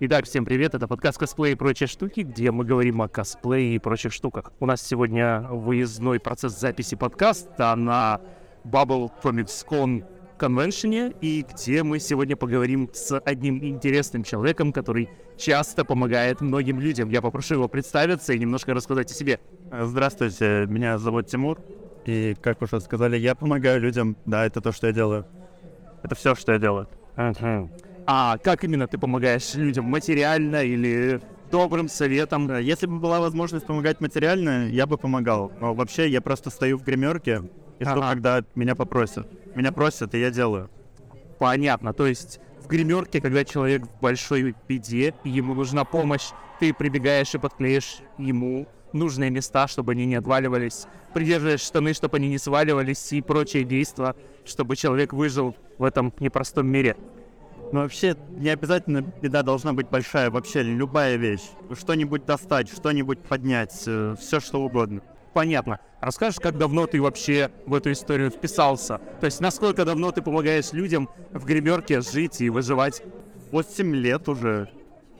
Итак, всем привет, это подкаст «Косплей и прочие штуки», где мы говорим о косплее и прочих штуках. У нас сегодня выездной процесс записи подкаста на Bubble Comics Con конвеншене, и где мы сегодня поговорим с одним интересным человеком, который часто помогает многим людям. Я попрошу его представиться и немножко рассказать о себе. Здравствуйте, меня зовут Тимур, и, как уже сказали, я помогаю людям. Да, это то, что я делаю. Это все, что я делаю. А как именно ты помогаешь людям? Материально или добрым советом? Если бы была возможность помогать материально, я бы помогал. Но вообще я просто стою в гримерке и жду, Ага. когда меня попросят. Меня просят, и я делаю. Понятно, то есть в гримерке, когда человек в большой беде, и ему нужна помощь, ты прибегаешь и подклеишь ему нужные места, чтобы они не отваливались, придерживаешь штаны, чтобы они не сваливались и прочие действия, чтобы человек выжил в этом непростом мире. Но вообще не обязательно беда должна быть большая. Вообще любая вещь. Что-нибудь достать, что-нибудь поднять, все что угодно. Понятно. Расскажешь, как давно ты вообще в эту историю вписался? То есть, насколько давно ты помогаешь людям в гримерке жить и выживать? 8 лет уже.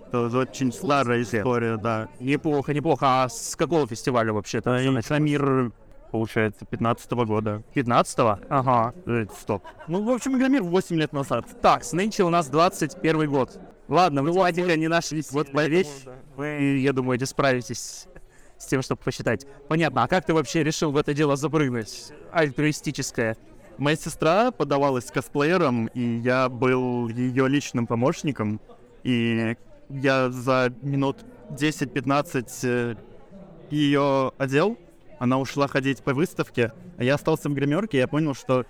Это очень старая история, да. Неплохо, неплохо. А с какого фестиваля вообще? Да, и Шамир, получается, 15 года. 15-го? Ага. Э, Стоп. Ну, в общем, Игромир 8 лет назад. Так, с нынче у нас 21 год. Ладно, вы сегодня не нашлись. Вот моя вещь. Вы, я думаю, справитесь с тем, чтобы посчитать. Понятно. А как ты вообще решил в это дело запрыгнуть? Альтруистическое. Моя сестра подавалась косплеером, и я был ее личным помощником. И я за минут 10-15 ее одел. Она ушла ходить по выставке, а я остался в гримерке, и я понял, что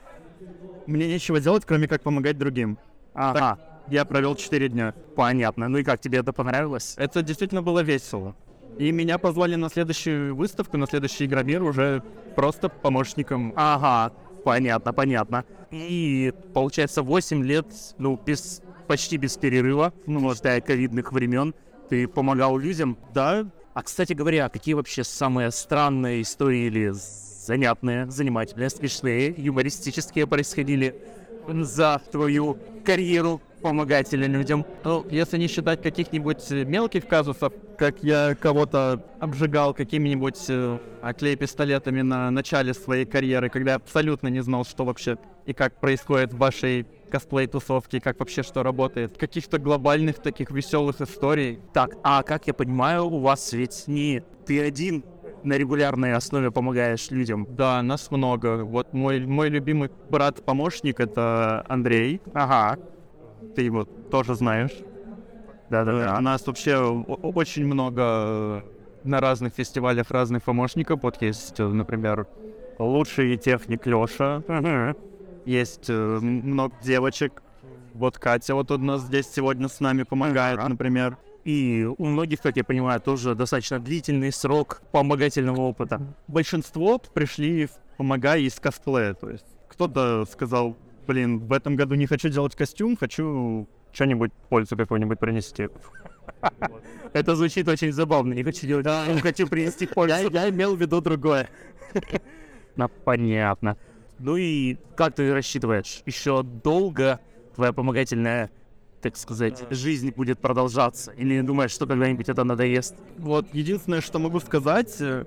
мне нечего делать, кроме как помогать другим. Ага. Я провел 4 дня. Понятно. Ну и как тебе это понравилось? Это действительно было весело. И меня позвали на следующую выставку, на следующий Игромир уже просто помощником. Ага. Понятно, понятно. И получается 8 лет, ну, без почти без перерыва, ну, считая ковидных времен, ты помогал людям. Да, А, кстати говоря, какие вообще самые странные истории или занятные, занимательные, смешные, юмористические происходили за твою карьеру помогателя людям? Ну, если не считать каких-нибудь э, мелких казусов, как я кого-то обжигал какими-нибудь э, клей-пистолетами на начале своей карьеры, когда я абсолютно не знал, что вообще и как происходит в вашей косплей-тусовке, как вообще что работает. Каких-то глобальных таких веселых историй. Так, а как я понимаю, у вас ведь не ты один на регулярной основе помогаешь людям. Да, нас много. Вот мой, мой любимый брат-помощник — это Андрей. Ага. Ты его тоже знаешь. Да-да-да. У нас вообще очень много э, на разных фестивалях разных помощников. Вот есть, э, например, лучший техник Лёша. Есть э, много девочек. Вот Катя вот у нас здесь сегодня с нами помогает, например. И у многих, как я понимаю, тоже достаточно длительный срок помогательного опыта. Большинство пришли в- помогая из косплея. То есть кто-то сказал, блин, в этом году не хочу делать костюм, хочу что-нибудь пользу какую-нибудь принести. Это звучит очень забавно. Не хочу делать, хочу принести пользу. Я имел в виду другое. Ну, понятно. Ну и как ты рассчитываешь, еще долго твоя помогательная, так сказать, жизнь будет продолжаться? Или думаешь, что когда-нибудь это надоест? Вот единственное, что могу сказать, э,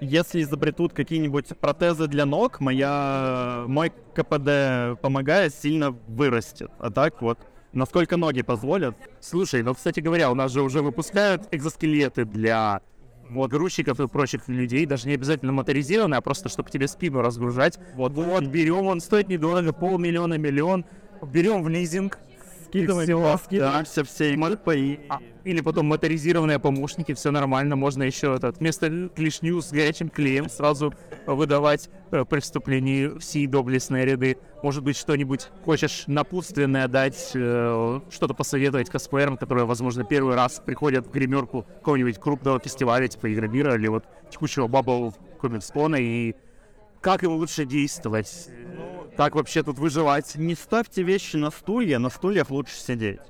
если изобретут какие-нибудь протезы для ног, моя мой КПД помогая сильно вырастет. А так вот, насколько ноги позволят. Слушай, ну, кстати говоря, у нас же уже выпускают экзоскелеты для вот, грузчиков и прочих людей, даже не обязательно моторизированные, а просто, чтобы тебе спину разгружать. Вот, вот, берем, он стоит недорого, полмиллиона, миллион, берем в лизинг, Скидываем, всё, скидываемся все эмоции и А, или потом моторизированные помощники, все нормально, можно еще этот, вместо клешню с горячим клеем сразу выдавать э, при вступлении в сии доблестные ряды. Может быть, что-нибудь хочешь напутственное дать, э, что-то посоветовать косплеерам, которые, возможно, первый раз приходят в гримерку какого-нибудь крупного фестиваля, типа Игромира или вот текущего Bubble Комикспона, и как им лучше действовать? Как вообще тут выживать? не ставьте вещи на стулья, на стульях лучше сидеть.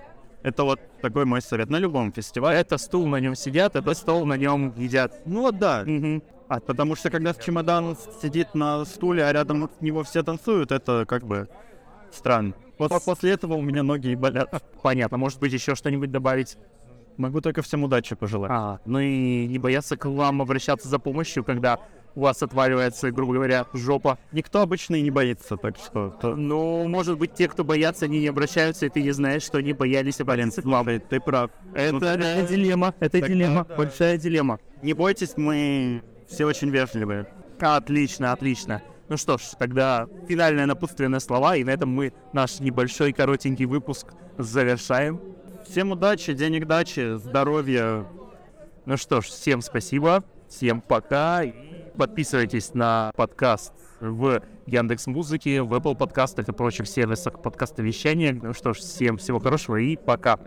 Это вот такой мой совет на любом фестивале. Это стул, на нем сидят, это стол, на нем едят. Ну вот да, Мгм. А, потому что когда чемодан сидит на стуле, а рядом от него все танцуют, это как бы странно. Вот после этого у меня ноги и болят. Понятно. Может быть, еще что-нибудь добавить? Могу только всем удачи пожелать. А, ну и не бояться к вам обращаться за помощью, когда у вас отваливается, грубо говоря, жопа. Никто обычно и не боится, так что... то- Ну, может быть, те, кто боятся, они не обращаются, и ты не знаешь, что они боялись обратиться к вам. Ты, ты прав. Это Ну, да, дилемма, это Так, дилемма, да, да. большая дилемма. Не бойтесь, мы все очень вежливые. Отлично, отлично. Ну что ж, тогда финальное напутственное слова, и на этом мы наш небольшой коротенький выпуск завершаем. Всем удачи, денег дачи, здоровья. Ну что ж, всем спасибо, всем пока. Подписывайтесь на подкаст в Яндекс Музыке, в Apple подкастах и прочих сервисах подкастовещания. Ну что ж, всем всего хорошего и пока.